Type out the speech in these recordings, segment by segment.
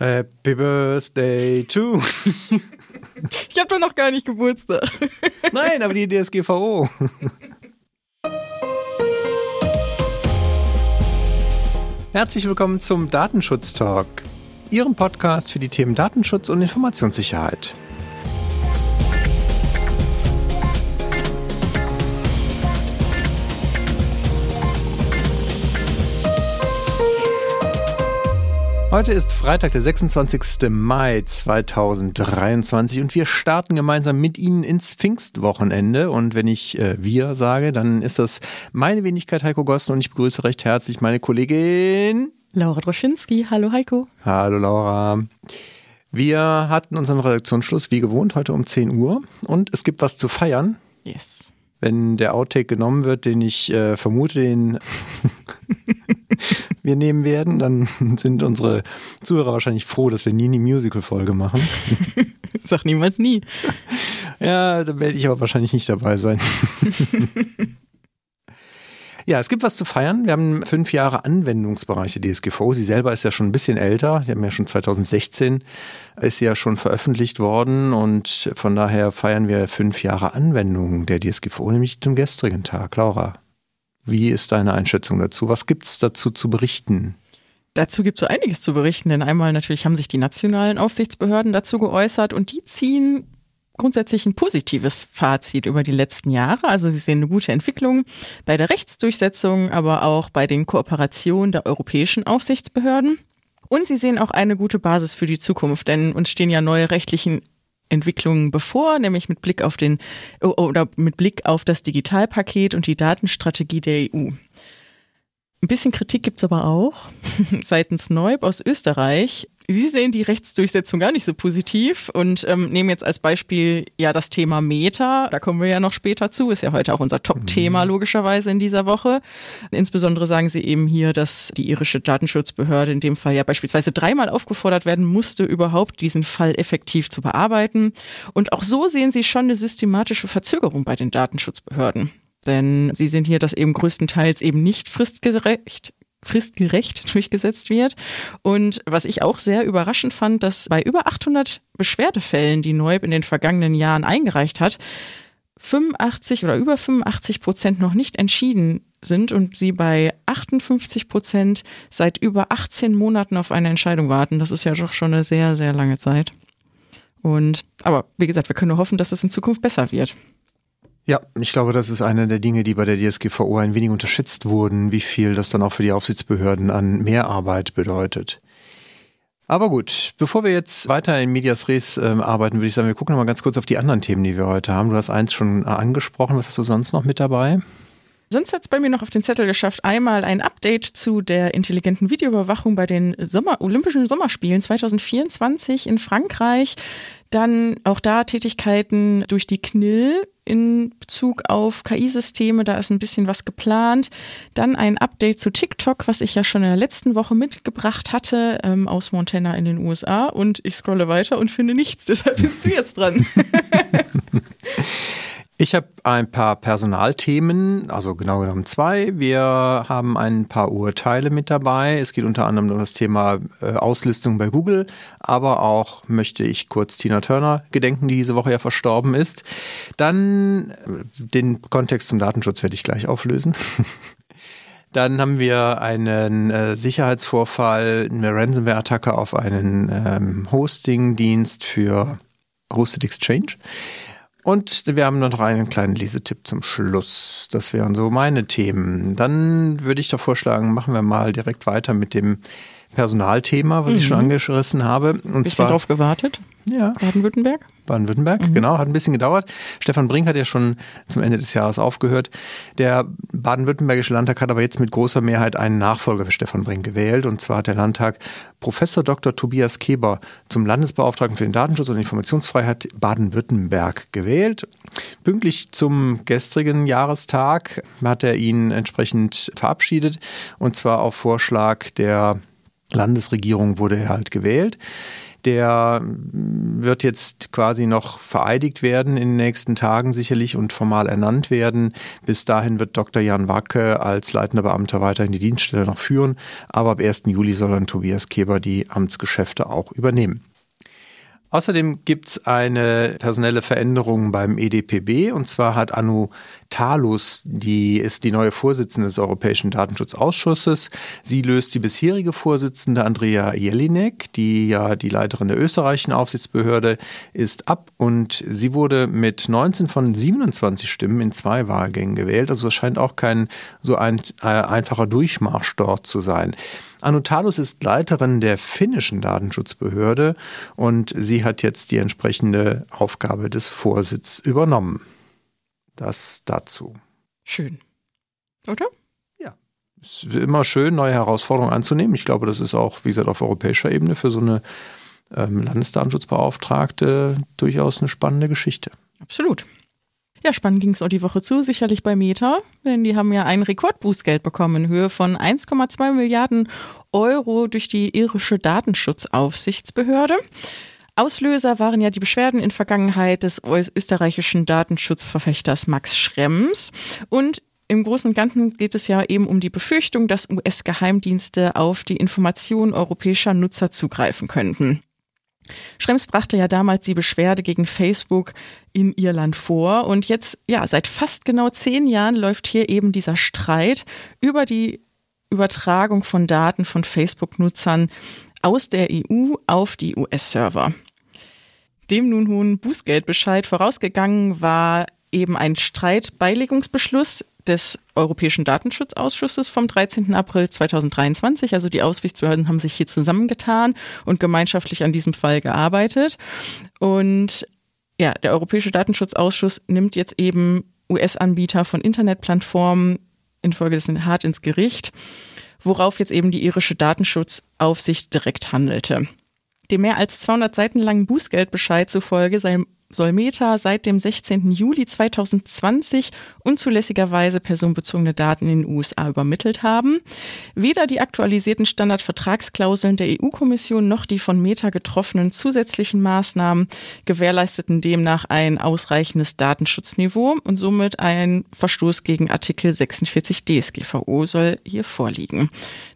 Happy Birthday to. Ich habe doch noch gar nicht Geburtstag. Nein, aber die DSGVO. Herzlich willkommen zum Datenschutz Talk, Ihrem Podcast für die Themen Datenschutz und Informationssicherheit. Heute ist Freitag, der 26. Mai 2023 und wir starten gemeinsam mit Ihnen ins Pfingstwochenende. Und wenn ich äh, wir sage, dann ist das meine Wenigkeit Heiko Gossen und ich begrüße recht herzlich meine Kollegin Laura Droschinski. Hallo Heiko. Hallo Laura. Wir hatten unseren Redaktionsschluss wie gewohnt heute um 10 Uhr und es gibt was zu feiern. Yes. Wenn der Outtake genommen wird, den ich äh, vermute, den wir nehmen werden, dann sind unsere Zuhörer wahrscheinlich froh, dass wir nie eine Musical-Folge machen. Sag niemals nie. Ja, da werde ich aber wahrscheinlich nicht dabei sein. Ja, es gibt was zu feiern. Wir haben fünf Jahre Anwendungsbereich der DSGVO. Sie selber ist ja schon ein bisschen älter. Die haben ja schon 2016 ist sie ja schon veröffentlicht worden und von daher feiern wir fünf Jahre Anwendung der DSGVO, nämlich zum gestrigen Tag. Laura, wie ist deine Einschätzung dazu? Was gibt es dazu zu berichten? Dazu gibt es so einiges zu berichten, denn einmal natürlich haben sich die nationalen Aufsichtsbehörden dazu geäußert und die ziehen grundsätzlich ein positives Fazit über die letzten Jahre. Also sie sehen eine gute Entwicklung bei der Rechtsdurchsetzung, aber auch bei den Kooperationen der europäischen Aufsichtsbehörden. Und sie sehen auch eine gute Basis für die Zukunft, denn uns stehen ja neue rechtlichen Entwicklungen bevor, nämlich mit Blick auf den oder mit Blick auf das Digitalpaket und die Datenstrategie der EU. Ein bisschen Kritik gibt's aber auch seitens Neub aus Österreich. Sie sehen die Rechtsdurchsetzung gar nicht so positiv und ähm, nehmen jetzt als Beispiel ja das Thema Meta. Da kommen wir ja noch später zu. Ist ja heute auch unser Top-Thema mhm. logischerweise in dieser Woche. Insbesondere sagen Sie eben hier, dass die irische Datenschutzbehörde in dem Fall ja beispielsweise dreimal aufgefordert werden musste, überhaupt diesen Fall effektiv zu bearbeiten. Und auch so sehen Sie schon eine systematische Verzögerung bei den Datenschutzbehörden. Denn sie sind hier, dass eben größtenteils eben nicht fristgerecht fristgerecht durchgesetzt wird. Und was ich auch sehr überraschend fand, dass bei über 800 Beschwerdefällen, die Neub in den vergangenen Jahren eingereicht hat, 85 oder über 85 Prozent noch nicht entschieden sind und sie bei 58 Prozent seit über 18 Monaten auf eine Entscheidung warten. Das ist ja doch schon eine sehr, sehr lange Zeit. Und, aber wie gesagt, wir können nur hoffen, dass es in Zukunft besser wird. Ja, ich glaube, das ist eine der Dinge, die bei der DSGVO ein wenig unterschätzt wurden, wie viel das dann auch für die Aufsichtsbehörden an Mehrarbeit bedeutet. Aber gut, bevor wir jetzt weiter in Medias Res äh, arbeiten, würde ich sagen, wir gucken nochmal ganz kurz auf die anderen Themen, die wir heute haben. Du hast eins schon angesprochen. Was hast du sonst noch mit dabei? Sonst hat es bei mir noch auf den Zettel geschafft, einmal ein Update zu der intelligenten Videoüberwachung bei den Sommer Olympischen Sommerspielen 2024 in Frankreich. Dann auch da Tätigkeiten durch die KNIL in Bezug auf KI-Systeme, da ist ein bisschen was geplant. Dann ein Update zu TikTok, was ich ja schon in der letzten Woche mitgebracht hatte, ähm, aus Montana in den USA. Und ich scrolle weiter und finde nichts, deshalb bist du jetzt dran. Ich habe ein paar Personalthemen, also genau genommen zwei. Wir haben ein paar Urteile mit dabei. Es geht unter anderem um das Thema äh, Auslistung bei Google, aber auch möchte ich kurz Tina Turner gedenken, die diese Woche ja verstorben ist. Dann äh, den Kontext zum Datenschutz werde ich gleich auflösen. Dann haben wir einen äh, Sicherheitsvorfall, eine Ransomware-Attacke auf einen ähm, Hosting-Dienst für Hosted Exchange. Und wir haben noch einen kleinen Lesetipp zum Schluss. Das wären so meine Themen. Dann würde ich doch vorschlagen, machen wir mal direkt weiter mit dem Personalthema, was mhm. ich schon angerissen habe. Und Bisschen zwar drauf gewartet. Ja. Baden-Württemberg. Baden-Württemberg, mhm. genau, hat ein bisschen gedauert. Stefan Brink hat ja schon zum Ende des Jahres aufgehört. Der baden-württembergische Landtag hat aber jetzt mit großer Mehrheit einen Nachfolger für Stefan Brink gewählt. Und zwar hat der Landtag Professor Dr. Tobias Keber zum Landesbeauftragten für den Datenschutz und Informationsfreiheit Baden-Württemberg gewählt. Pünktlich zum gestrigen Jahrestag hat er ihn entsprechend verabschiedet. Und zwar auf Vorschlag der Landesregierung wurde er halt gewählt. Der wird jetzt quasi noch vereidigt werden in den nächsten Tagen sicherlich und formal ernannt werden. Bis dahin wird Dr. Jan Wacke als leitender Beamter weiterhin die Dienststelle noch führen, aber ab 1. Juli soll dann Tobias Keber die Amtsgeschäfte auch übernehmen. Außerdem gibt es eine personelle Veränderung beim EDPB und zwar hat Anu Talus, die ist die neue Vorsitzende des Europäischen Datenschutzausschusses. Sie löst die bisherige Vorsitzende Andrea Jelinek, die ja die Leiterin der österreichischen Aufsichtsbehörde ist, ab und sie wurde mit 19 von 27 Stimmen in zwei Wahlgängen gewählt. Also es scheint auch kein so ein, äh, einfacher Durchmarsch dort zu sein. Anutalus ist Leiterin der finnischen Datenschutzbehörde und sie hat jetzt die entsprechende Aufgabe des Vorsitzes übernommen. Das dazu. Schön. Oder? Ja. Es ist immer schön, neue Herausforderungen anzunehmen. Ich glaube, das ist auch, wie gesagt, auf europäischer Ebene für so eine ähm, Landesdatenschutzbeauftragte durchaus eine spannende Geschichte. Absolut. Ja, spannend ging es auch die Woche zu, sicherlich bei Meta, denn die haben ja ein Rekordbußgeld bekommen in Höhe von 1,2 Milliarden Euro durch die irische Datenschutzaufsichtsbehörde. Auslöser waren ja die Beschwerden in Vergangenheit des österreichischen Datenschutzverfechters Max Schrems und im Großen und Ganzen geht es ja eben um die Befürchtung, dass US-Geheimdienste auf die Informationen europäischer Nutzer zugreifen könnten. Schrems brachte ja damals die Beschwerde gegen Facebook in Irland vor und jetzt, ja, seit fast genau zehn Jahren läuft hier eben dieser Streit über die Übertragung von Daten von Facebook-Nutzern aus der EU auf die US-Server. Dem nun hohen Bußgeldbescheid vorausgegangen war eben ein Streitbeilegungsbeschluss des Europäischen Datenschutzausschusses vom 13. April 2023. Also die Aufsichtsbehörden haben sich hier zusammengetan und gemeinschaftlich an diesem Fall gearbeitet. Und ja, der Europäische Datenschutzausschuss nimmt jetzt eben US-Anbieter von Internetplattformen infolgedessen hart ins Gericht, worauf jetzt eben die irische Datenschutzaufsicht direkt handelte. Dem mehr als 200 Seiten langen Bußgeldbescheid zufolge sei soll Meta seit dem 16. Juli 2020 unzulässigerweise personenbezogene Daten in den USA übermittelt haben. Weder die aktualisierten Standardvertragsklauseln der EU-Kommission noch die von Meta getroffenen zusätzlichen Maßnahmen gewährleisteten demnach ein ausreichendes Datenschutzniveau und somit ein Verstoß gegen Artikel 46 DSGVO soll hier vorliegen.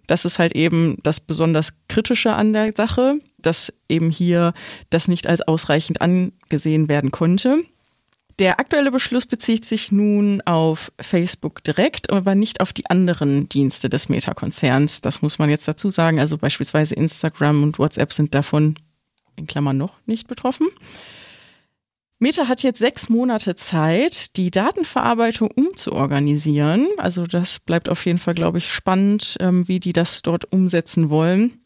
Das ist halt eben das besonders Kritische an der Sache dass eben hier das nicht als ausreichend angesehen werden konnte. Der aktuelle Beschluss bezieht sich nun auf Facebook direkt, aber nicht auf die anderen Dienste des Meta-Konzerns. Das muss man jetzt dazu sagen. Also beispielsweise Instagram und WhatsApp sind davon in Klammern noch nicht betroffen. Meta hat jetzt sechs Monate Zeit, die Datenverarbeitung umzuorganisieren. Also das bleibt auf jeden Fall, glaube ich, spannend, ähm, wie die das dort umsetzen wollen.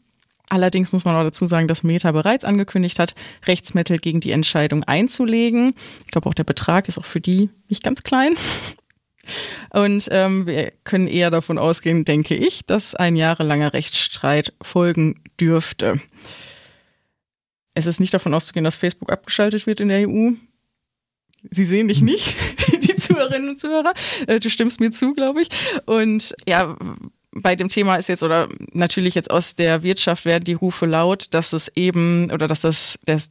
Allerdings muss man auch dazu sagen, dass Meta bereits angekündigt hat, Rechtsmittel gegen die Entscheidung einzulegen. Ich glaube, auch der Betrag ist auch für die nicht ganz klein. Und ähm, wir können eher davon ausgehen, denke ich, dass ein jahrelanger Rechtsstreit folgen dürfte. Es ist nicht davon auszugehen, dass Facebook abgeschaltet wird in der EU. Sie sehen dich nicht, die Zuhörerinnen und Zuhörer. Äh, du stimmst mir zu, glaube ich. Und ja, bei dem Thema ist jetzt oder natürlich jetzt aus der Wirtschaft werden die Rufe laut, dass es eben oder dass das der,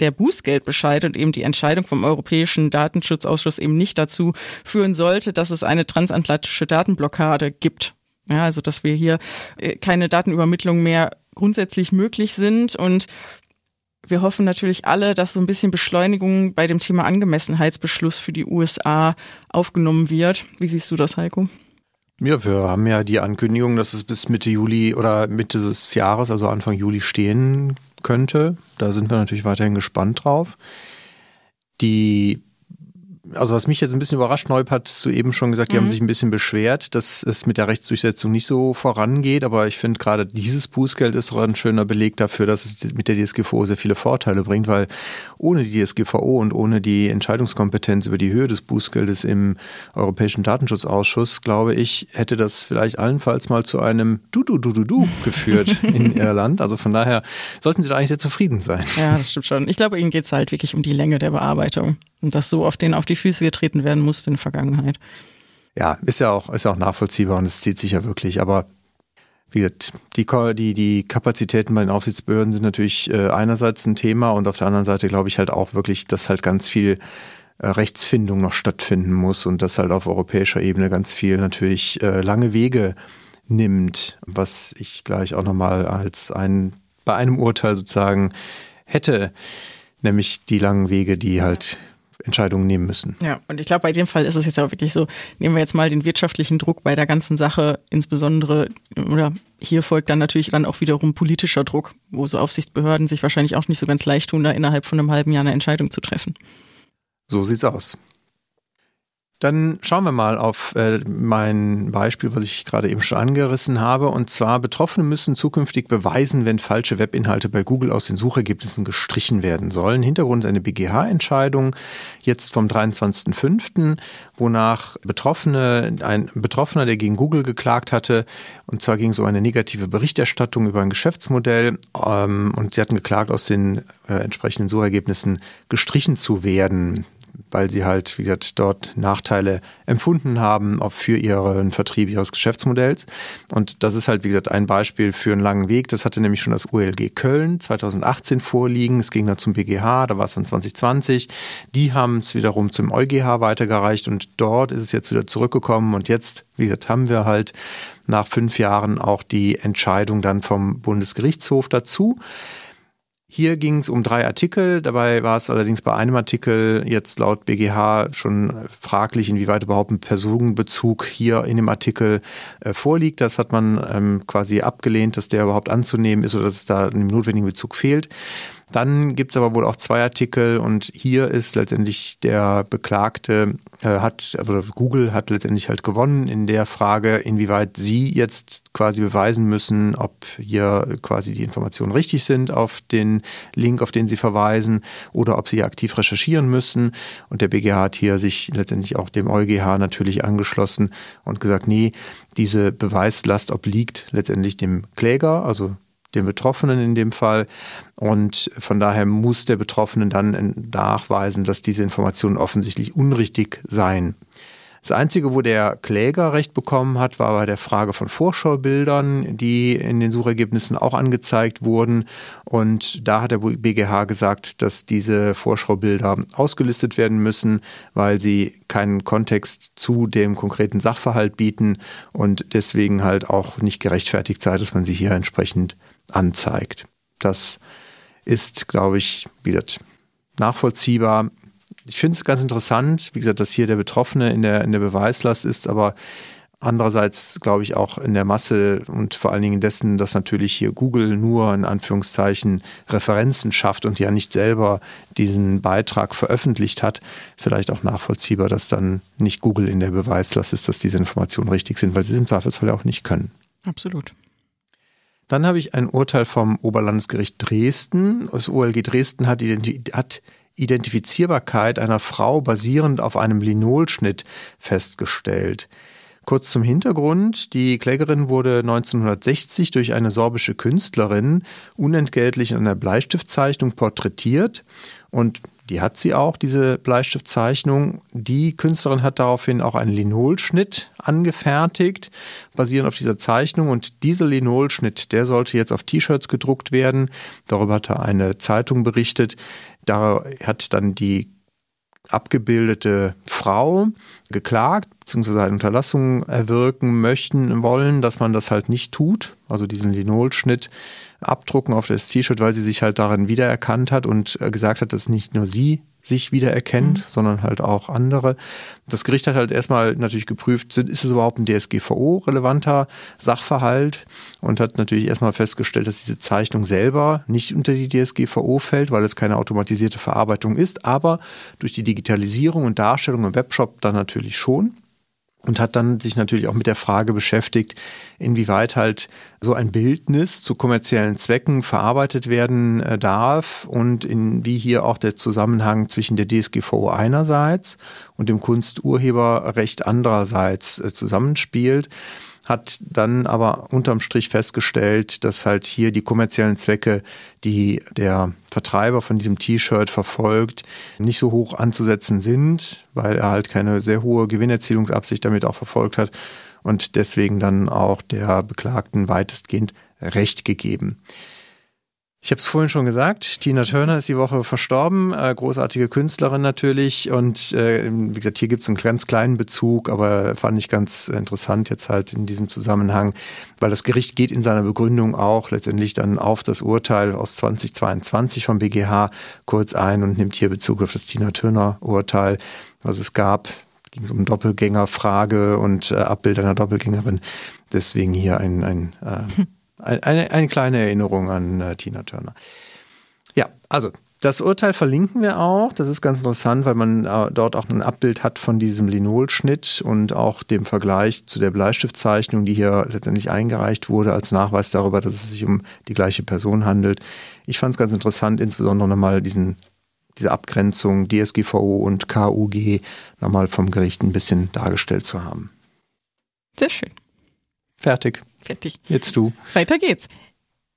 der Bußgeldbescheid und eben die Entscheidung vom Europäischen Datenschutzausschuss eben nicht dazu führen sollte, dass es eine transatlantische Datenblockade gibt. Ja, also dass wir hier äh, keine Datenübermittlung mehr grundsätzlich möglich sind und wir hoffen natürlich alle, dass so ein bisschen Beschleunigung bei dem Thema Angemessenheitsbeschluss für die USA aufgenommen wird. Wie siehst du das, Heiko? Ja, wir haben ja die Ankündigung, dass es bis Mitte Juli oder Mitte des Jahres, also Anfang Juli stehen könnte. Da sind wir natürlich weiterhin gespannt drauf. Die also was mich jetzt ein bisschen überrascht, Neub hat du eben schon gesagt, die mhm. haben sich ein bisschen beschwert, dass es mit der Rechtsdurchsetzung nicht so vorangeht, aber ich finde gerade dieses Bußgeld ist doch ein schöner Beleg dafür, dass es mit der DSGVO sehr viele Vorteile bringt, weil ohne die DSGVO und ohne die Entscheidungskompetenz über die Höhe des Bußgeldes im Europäischen Datenschutzausschuss, glaube ich, hätte das vielleicht allenfalls mal zu einem Du-Du-Du-Du-Du geführt in Irland. Also von daher sollten sie da eigentlich sehr zufrieden sein. Ja, das stimmt schon. Ich glaube, ihnen geht es halt wirklich um die Länge der Bearbeitung und dass so auf denen auf die Füße getreten werden musste in der Vergangenheit. Ja, ist ja auch, ist auch nachvollziehbar und es zieht sich ja wirklich. Aber wie gesagt, die, die, die Kapazitäten bei den Aufsichtsbehörden sind natürlich äh, einerseits ein Thema und auf der anderen Seite glaube ich halt auch wirklich, dass halt ganz viel äh, Rechtsfindung noch stattfinden muss und dass halt auf europäischer Ebene ganz viel natürlich äh, lange Wege nimmt, was ich gleich auch nochmal als ein, bei einem Urteil sozusagen hätte, nämlich die langen Wege, die halt Entscheidungen nehmen müssen. Ja, und ich glaube, bei dem Fall ist es jetzt auch wirklich so, nehmen wir jetzt mal den wirtschaftlichen Druck bei der ganzen Sache, insbesondere, oder hier folgt dann natürlich dann auch wiederum politischer Druck, wo so Aufsichtsbehörden sich wahrscheinlich auch nicht so ganz leicht tun, da innerhalb von einem halben Jahr eine Entscheidung zu treffen. So sieht's aus. Dann schauen wir mal auf äh, mein Beispiel, was ich gerade eben schon angerissen habe. Und zwar, Betroffene müssen zukünftig beweisen, wenn falsche Webinhalte bei Google aus den Suchergebnissen gestrichen werden sollen. Hintergrund ist eine BGH-Entscheidung jetzt vom 23.05., wonach Betroffene, ein Betroffener, der gegen Google geklagt hatte, und zwar ging es um eine negative Berichterstattung über ein Geschäftsmodell, ähm, und sie hatten geklagt, aus den äh, entsprechenden Suchergebnissen gestrichen zu werden weil sie halt, wie gesagt, dort Nachteile empfunden haben auch für ihren Vertrieb ihres Geschäftsmodells. Und das ist halt, wie gesagt, ein Beispiel für einen langen Weg. Das hatte nämlich schon das ULG Köln 2018 vorliegen. Es ging dann zum BGH, da war es dann 2020. Die haben es wiederum zum EuGH weitergereicht und dort ist es jetzt wieder zurückgekommen. Und jetzt, wie gesagt, haben wir halt nach fünf Jahren auch die Entscheidung dann vom Bundesgerichtshof dazu. Hier ging es um drei Artikel. Dabei war es allerdings bei einem Artikel jetzt laut BGH schon fraglich, inwieweit überhaupt ein Personenbezug hier in dem Artikel äh, vorliegt. Das hat man ähm, quasi abgelehnt, dass der überhaupt anzunehmen ist oder dass es da einen notwendigen Bezug fehlt. Dann gibt es aber wohl auch zwei Artikel und hier ist letztendlich der Beklagte äh, hat, also Google hat letztendlich halt gewonnen in der Frage, inwieweit sie jetzt quasi beweisen müssen, ob hier quasi die Informationen richtig sind auf den Link, auf den sie verweisen oder ob sie aktiv recherchieren müssen. Und der BGH hat hier sich letztendlich auch dem EuGH natürlich angeschlossen und gesagt, nee, diese Beweislast obliegt letztendlich dem Kläger, also dem Betroffenen in dem Fall. Und von daher muss der Betroffene dann nachweisen, dass diese Informationen offensichtlich unrichtig seien. Das Einzige, wo der Kläger recht bekommen hat, war bei der Frage von Vorschaubildern, die in den Suchergebnissen auch angezeigt wurden. Und da hat der BGH gesagt, dass diese Vorschaubilder ausgelistet werden müssen, weil sie keinen Kontext zu dem konkreten Sachverhalt bieten und deswegen halt auch nicht gerechtfertigt sei, dass man sie hier entsprechend anzeigt. Das ist, glaube ich, wieder nachvollziehbar. Ich finde es ganz interessant, wie gesagt, dass hier der Betroffene in der, in der Beweislast ist, aber andererseits glaube ich auch in der Masse und vor allen Dingen dessen, dass natürlich hier Google nur in Anführungszeichen Referenzen schafft und ja nicht selber diesen Beitrag veröffentlicht hat, vielleicht auch nachvollziehbar, dass dann nicht Google in der Beweislast ist, dass diese Informationen richtig sind, weil sie es im Zweifelsfall auch nicht können. Absolut. Dann habe ich ein Urteil vom Oberlandesgericht Dresden. Das OLG Dresden hat, hat Identifizierbarkeit einer Frau basierend auf einem Linolschnitt festgestellt. Kurz zum Hintergrund. Die Klägerin wurde 1960 durch eine sorbische Künstlerin unentgeltlich in einer Bleistiftzeichnung porträtiert und die hat sie auch, diese Bleistiftzeichnung. Die Künstlerin hat daraufhin auch einen Linolschnitt angefertigt, basierend auf dieser Zeichnung. Und dieser Linolschnitt, der sollte jetzt auf T-Shirts gedruckt werden. Darüber hatte eine Zeitung berichtet. Da hat dann die abgebildete Frau geklagt, beziehungsweise eine Unterlassung erwirken möchten, wollen, dass man das halt nicht tut, also diesen Linolschnitt abdrucken auf das T-Shirt, weil sie sich halt darin wiedererkannt hat und äh, gesagt hat, dass nicht nur sie sich wiedererkennt, mhm. sondern halt auch andere. Das Gericht hat halt erstmal natürlich geprüft, ist es überhaupt ein DSGVO-relevanter Sachverhalt und hat natürlich erstmal festgestellt, dass diese Zeichnung selber nicht unter die DSGVO fällt, weil es keine automatisierte Verarbeitung ist, aber durch die Digitalisierung und Darstellung im Webshop dann natürlich schon und hat dann sich natürlich auch mit der Frage beschäftigt, inwieweit halt so ein Bildnis zu kommerziellen Zwecken verarbeitet werden äh, darf und in wie hier auch der Zusammenhang zwischen der DSGVO einerseits und dem Kunsturheberrecht andererseits äh, zusammenspielt hat dann aber unterm Strich festgestellt, dass halt hier die kommerziellen Zwecke, die der Vertreiber von diesem T-Shirt verfolgt, nicht so hoch anzusetzen sind, weil er halt keine sehr hohe Gewinnerzielungsabsicht damit auch verfolgt hat und deswegen dann auch der Beklagten weitestgehend Recht gegeben. Ich habe es vorhin schon gesagt, Tina Turner ist die Woche verstorben, äh, großartige Künstlerin natürlich und äh, wie gesagt, hier gibt es einen ganz kleinen Bezug, aber fand ich ganz interessant jetzt halt in diesem Zusammenhang, weil das Gericht geht in seiner Begründung auch letztendlich dann auf das Urteil aus 2022 vom BGH kurz ein und nimmt hier Bezug auf das Tina Turner Urteil, was es gab. Ging es um Doppelgängerfrage und äh, Abbild einer Doppelgängerin. Deswegen hier ein, ein äh, eine, eine kleine Erinnerung an äh, Tina Turner. Ja, also das Urteil verlinken wir auch. Das ist ganz interessant, weil man äh, dort auch ein Abbild hat von diesem Linolschnitt und auch dem Vergleich zu der Bleistiftzeichnung, die hier letztendlich eingereicht wurde, als Nachweis darüber, dass es sich um die gleiche Person handelt. Ich fand es ganz interessant, insbesondere nochmal diesen, diese Abgrenzung DSGVO und KUG nochmal vom Gericht ein bisschen dargestellt zu haben. Sehr schön. Fertig. Fertig. Jetzt du. Weiter geht's.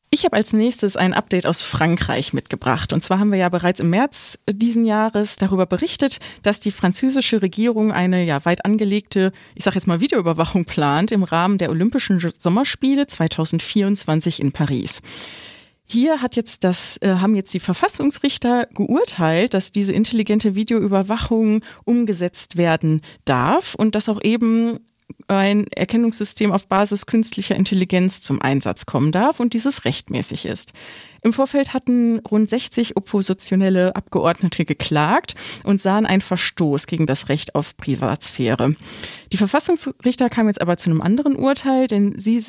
Ich habe als nächstes ein Update aus Frankreich mitgebracht. Und zwar haben wir ja bereits im März diesen Jahres darüber berichtet, dass die französische Regierung eine ja weit angelegte, ich sage jetzt mal Videoüberwachung plant im Rahmen der Olympischen Sommerspiele 2024 in Paris. Hier hat jetzt das, äh, haben jetzt die Verfassungsrichter geurteilt, dass diese intelligente Videoüberwachung umgesetzt werden darf und dass auch eben ein Erkennungssystem auf Basis künstlicher Intelligenz zum Einsatz kommen darf und dieses rechtmäßig ist. Im Vorfeld hatten rund 60 oppositionelle Abgeordnete geklagt und sahen einen Verstoß gegen das Recht auf Privatsphäre. Die Verfassungsrichter kamen jetzt aber zu einem anderen Urteil, denn sie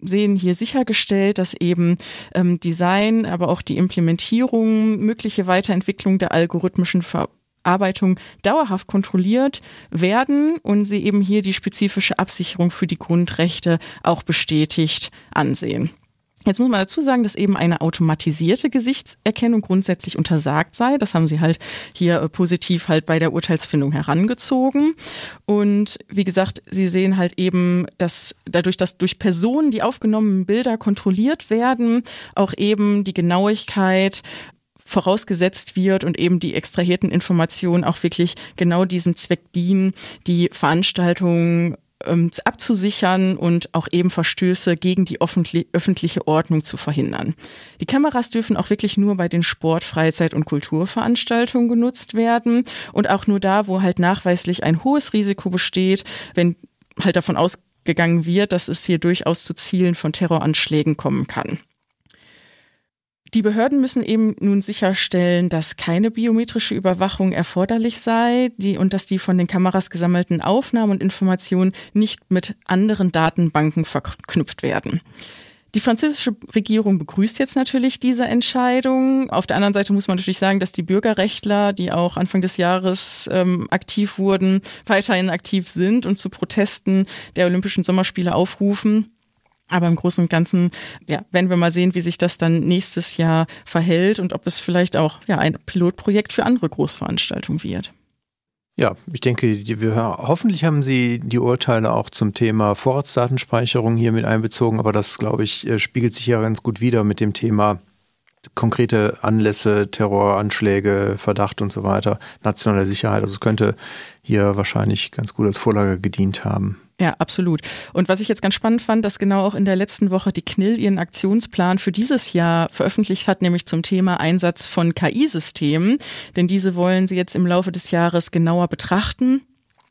sehen hier sichergestellt, dass eben ähm, Design, aber auch die Implementierung, mögliche Weiterentwicklung der algorithmischen Ver Arbeitung dauerhaft kontrolliert werden und sie eben hier die spezifische Absicherung für die Grundrechte auch bestätigt ansehen. Jetzt muss man dazu sagen, dass eben eine automatisierte Gesichtserkennung grundsätzlich untersagt sei. Das haben sie halt hier äh, positiv halt bei der Urteilsfindung herangezogen. Und wie gesagt, sie sehen halt eben, dass dadurch, dass durch Personen die aufgenommenen Bilder kontrolliert werden, auch eben die Genauigkeit vorausgesetzt wird und eben die extrahierten Informationen auch wirklich genau diesem Zweck dienen, die Veranstaltung ähm, abzusichern und auch eben Verstöße gegen die öffentliche Ordnung zu verhindern. Die Kameras dürfen auch wirklich nur bei den Sport-, Freizeit- und Kulturveranstaltungen genutzt werden und auch nur da, wo halt nachweislich ein hohes Risiko besteht, wenn halt davon ausgegangen wird, dass es hier durchaus zu Zielen von Terroranschlägen kommen kann. Die Behörden müssen eben nun sicherstellen, dass keine biometrische Überwachung erforderlich sei die, und dass die von den Kameras gesammelten Aufnahmen und Informationen nicht mit anderen Datenbanken verknüpft werden. Die französische Regierung begrüßt jetzt natürlich diese Entscheidung. Auf der anderen Seite muss man natürlich sagen, dass die Bürgerrechtler, die auch Anfang des Jahres ähm, aktiv wurden, weiterhin aktiv sind und zu Protesten der Olympischen Sommerspiele aufrufen. Aber im Großen und Ganzen, ja, werden wir mal sehen, wie sich das dann nächstes Jahr verhält und ob es vielleicht auch ja, ein Pilotprojekt für andere Großveranstaltungen wird. Ja, ich denke, wir, hoffentlich haben Sie die Urteile auch zum Thema Vorratsdatenspeicherung hier mit einbezogen, aber das, glaube ich, äh, spiegelt sich ja ganz gut wieder mit dem Thema konkrete Anlässe, Terroranschläge, Verdacht und so weiter, nationale Sicherheit. Also es könnte hier wahrscheinlich ganz gut als Vorlage gedient haben. Ja, absolut. Und was ich jetzt ganz spannend fand, dass genau auch in der letzten Woche die KNIL ihren Aktionsplan für dieses Jahr veröffentlicht hat, nämlich zum Thema Einsatz von KI-Systemen. Denn diese wollen sie jetzt im Laufe des Jahres genauer betrachten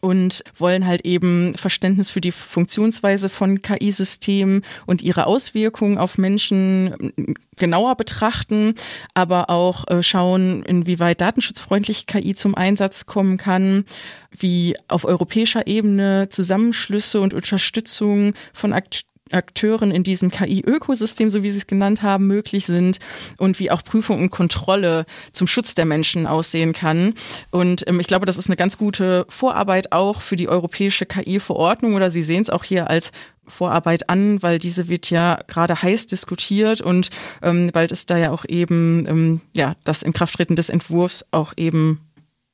und wollen halt eben Verständnis für die Funktionsweise von KI-Systemen und ihre Auswirkungen auf Menschen genauer betrachten, aber auch äh, schauen, inwieweit datenschutzfreundliche KI zum Einsatz kommen kann, wie auf europäischer Ebene Zusammenschlüsse und Unterstützung von Akteuren Akteuren in diesem KI-Ökosystem, so wie Sie es genannt haben, möglich sind und wie auch Prüfung und Kontrolle zum Schutz der Menschen aussehen kann. Und ähm, ich glaube, das ist eine ganz gute Vorarbeit auch für die europäische KI-Verordnung oder Sie sehen es auch hier als Vorarbeit an, weil diese wird ja gerade heiß diskutiert und ähm, bald ist da ja auch eben ähm, ja das Inkrafttreten des Entwurfs auch eben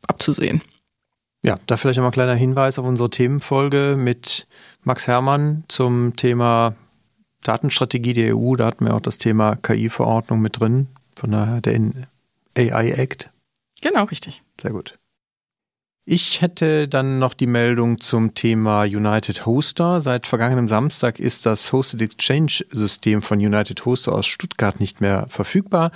abzusehen. Ja, da vielleicht nochmal ein kleiner Hinweis auf unsere Themenfolge mit Max Hermann zum Thema Datenstrategie der EU. Da hatten wir auch das Thema KI-Verordnung mit drin, von daher der AI Act. Genau, richtig. Sehr gut. Ich hätte dann noch die Meldung zum Thema United Hoster. Seit vergangenem Samstag ist das Hosted Exchange System von United Hoster aus Stuttgart nicht mehr verfügbar.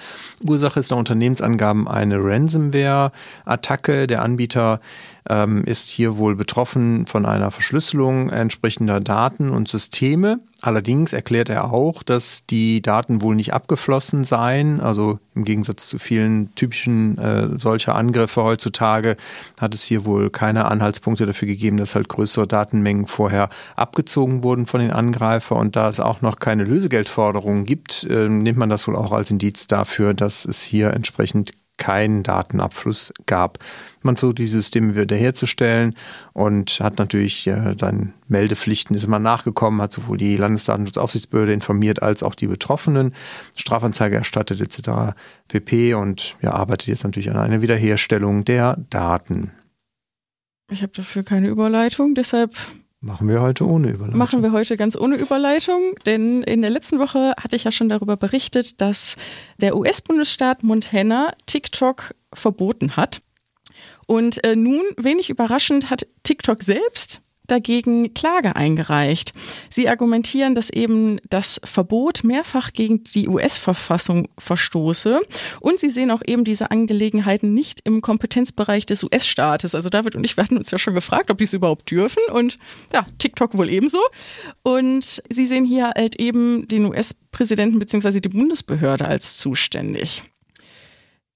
Ursache ist nach Unternehmensangaben eine Ransomware-Attacke. Der Anbieter ähm, ist hier wohl betroffen von einer Verschlüsselung entsprechender Daten und Systeme. Allerdings erklärt er auch, dass die Daten wohl nicht abgeflossen seien. Also im Gegensatz zu vielen typischen äh, solcher Angriffe heutzutage hat es hier wohl keine Anhaltspunkte dafür gegeben, dass halt größere Datenmengen vorher abgezogen wurden von den Angreifer. Und da es auch noch keine Lösegeldforderungen gibt, äh, nimmt man das wohl auch als Indiz dafür, dass es hier entsprechend keinen Datenabfluss gab. Man versucht die Systeme wiederherzustellen und hat natürlich äh, seinen Meldepflichten ist immer nachgekommen, hat sowohl die Landesdatenschutzaufsichtsbehörde informiert als auch die Betroffenen, Strafanzeige erstattet etc. pp. und ja, arbeitet jetzt natürlich an einer Wiederherstellung der Daten. Ich habe dafür keine Überleitung, deshalb Machen wir heute ohne Überleitung. Machen wir heute ganz ohne Überleitung, denn in der letzten Woche hatte ich ja schon darüber berichtet, dass der US-Bundesstaat Montana TikTok verboten hat. Und äh, nun, wenig überraschend, hat TikTok selbst dagegen Klage eingereicht. Sie argumentieren, dass eben das Verbot mehrfach gegen die US-Verfassung verstoße und sie sehen auch eben diese Angelegenheiten nicht im Kompetenzbereich des US-Staates. Also David und ich werden uns ja schon gefragt, ob die es überhaupt dürfen und ja, TikTok wohl ebenso. Und sie sehen hier halt eben den US-Präsidenten bzw. die Bundesbehörde als zuständig.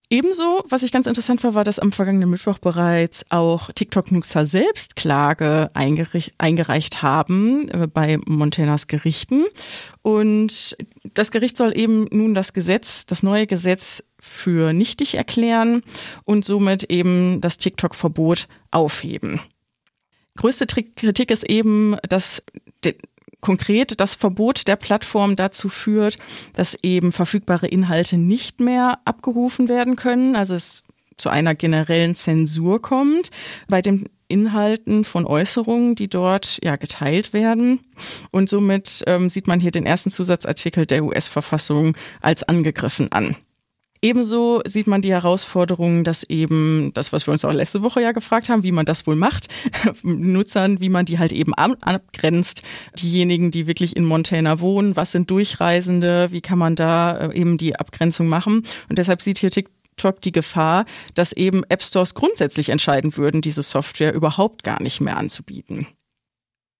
Ebenso, was ich ganz interessant war, war, dass am vergangenen Mittwoch bereits auch TikTok-Nutzer selbst Klage eingereicht haben äh, bei Montanas Gerichten. Und das Gericht soll eben nun das Gesetz, das neue Gesetz für nichtig erklären und somit eben das TikTok-Verbot aufheben. Größte Kritik ist eben, dass konkret das Verbot der Plattform dazu führt, dass eben verfügbare Inhalte nicht mehr abgerufen werden können, also es zu einer generellen Zensur kommt bei den Inhalten von Äußerungen, die dort ja geteilt werden. Und somit ähm, sieht man hier den ersten Zusatzartikel der US-Verfassung als angegriffen an. Ebenso sieht man die Herausforderungen, dass eben das, was wir uns auch letzte Woche ja gefragt haben, wie man das wohl macht, Nutzern, wie man die halt eben abgrenzt, diejenigen, die wirklich in Montana wohnen, was sind Durchreisende, wie kann man da äh, eben die Abgrenzung machen. Und deshalb sieht hier TikTok die Gefahr, dass eben App Stores grundsätzlich entscheiden würden, diese Software überhaupt gar nicht mehr anzubieten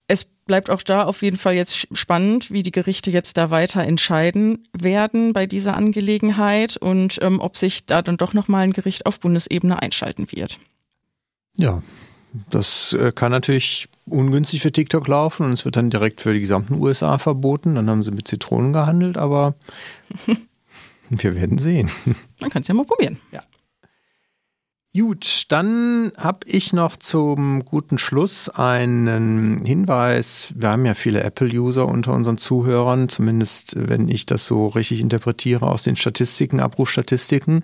es bleibt auch da auf jeden Fall jetzt spannend, wie die Gerichte jetzt da weiter entscheiden werden bei dieser Angelegenheit und ähm, ob sich da dann doch nochmal ein Gericht auf Bundesebene einschalten wird. Ja, das äh, kann natürlich ungünstig für TikTok laufen und es wird dann direkt für die gesamten USA verboten. Dann haben sie mit Zitronen gehandelt, aber wir werden sehen. Man kann es ja mal probieren. Ja. Gut, dann habe ich noch zum guten Schluss einen Hinweis. Wir haben ja viele Apple-User unter unseren Zuhörern, zumindest wenn ich das so richtig interpretiere aus den Statistiken, Abrufstatistiken.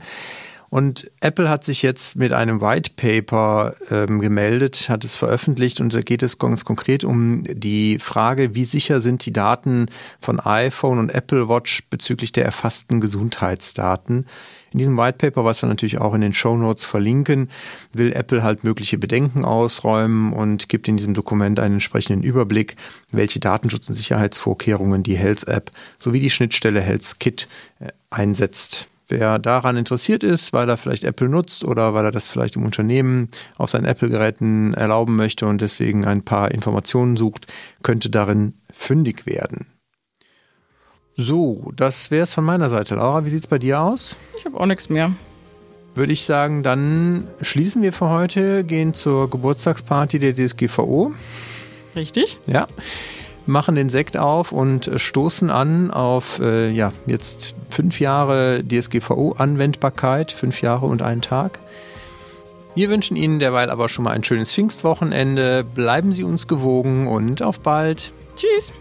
Und Apple hat sich jetzt mit einem White Paper ähm, gemeldet, hat es veröffentlicht und da geht es ganz konkret um die Frage, wie sicher sind die Daten von iPhone und Apple Watch bezüglich der erfassten Gesundheitsdaten. In diesem White Paper, was wir natürlich auch in den Show Notes verlinken, will Apple halt mögliche Bedenken ausräumen und gibt in diesem Dokument einen entsprechenden Überblick, welche Datenschutz- und Sicherheitsvorkehrungen die Health App sowie die Schnittstelle Health Kit äh, einsetzt. Wer daran interessiert ist, weil er vielleicht Apple nutzt oder weil er das vielleicht im Unternehmen auf seinen Apple-Geräten erlauben möchte und deswegen ein paar Informationen sucht, könnte darin fündig werden. So, das wäre es von meiner Seite. Laura, wie sieht es bei dir aus? Ich habe auch nichts mehr. Würde ich sagen, dann schließen wir für heute, gehen zur Geburtstagsparty der DSGVO. Richtig? Ja. Machen den Sekt auf und stoßen an auf äh, ja, jetzt fünf Jahre DSGVO-Anwendbarkeit, fünf Jahre und einen Tag. Wir wünschen Ihnen derweil aber schon mal ein schönes Pfingstwochenende. Bleiben Sie uns gewogen und auf bald. Tschüss.